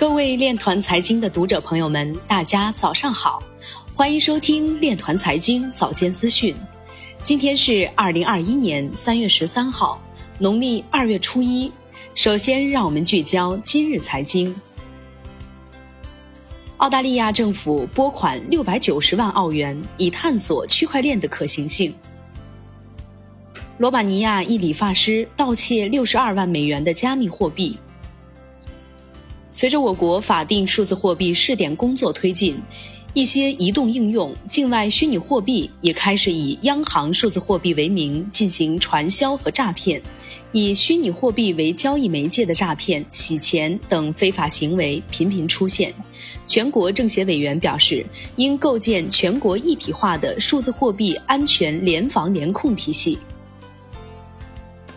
各位链团财经的读者朋友们，大家早上好，欢迎收听链团财经早间资讯。今天是二零二一年三月十三号，农历二月初一。首先，让我们聚焦今日财经。澳大利亚政府拨款六百九十万澳元，以探索区块链的可行性。罗马尼亚一理发师盗窃六十二万美元的加密货币。随着我国法定数字货币试点工作推进，一些移动应用、境外虚拟货币也开始以央行数字货币为名进行传销和诈骗，以虚拟货币为交易媒介的诈骗、洗钱等非法行为频频出现。全国政协委员表示，应构建全国一体化的数字货币安全联防联控体系。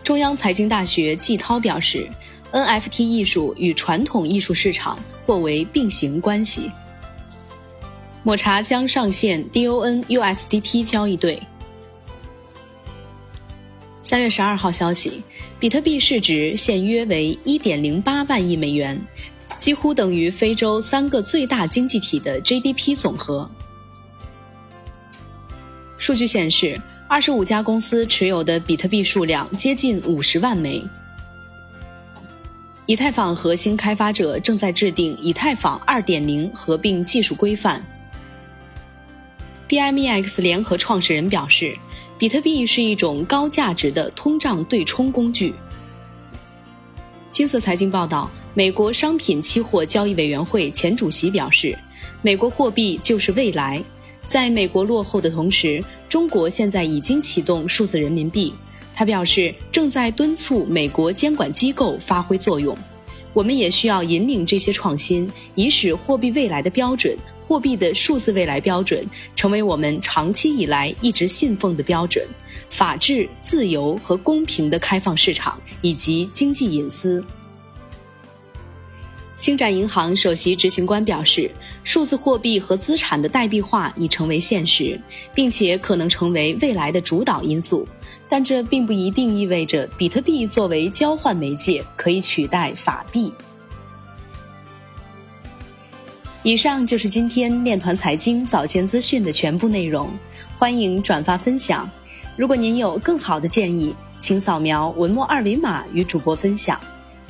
中央财经大学季涛表示。NFT 艺术与传统艺术市场或为并行关系。抹茶将上线 DON USDT 交易对。三月十二号消息，比特币市值现约为一点零八万亿美元，几乎等于非洲三个最大经济体的 GDP 总和。数据显示，二十五家公司持有的比特币数量接近五十万枚。以太坊核心开发者正在制定以太坊2.0合并技术规范。BMEX 联合创始人表示，比特币是一种高价值的通胀对冲工具。金色财经报道，美国商品期货交易委员会前主席表示，美国货币就是未来。在美国落后的同时，中国现在已经启动数字人民币。他表示，正在敦促美国监管机构发挥作用。我们也需要引领这些创新，以使货币未来的标准——货币的数字未来标准，成为我们长期以来一直信奉的标准：法治、自由和公平的开放市场以及经济隐私。星展银行首席执行官表示，数字货币和资产的代币化已成为现实，并且可能成为未来的主导因素。但这并不一定意味着比特币作为交换媒介可以取代法币。以上就是今天链团财经早间资讯的全部内容，欢迎转发分享。如果您有更好的建议，请扫描文末二维码与主播分享。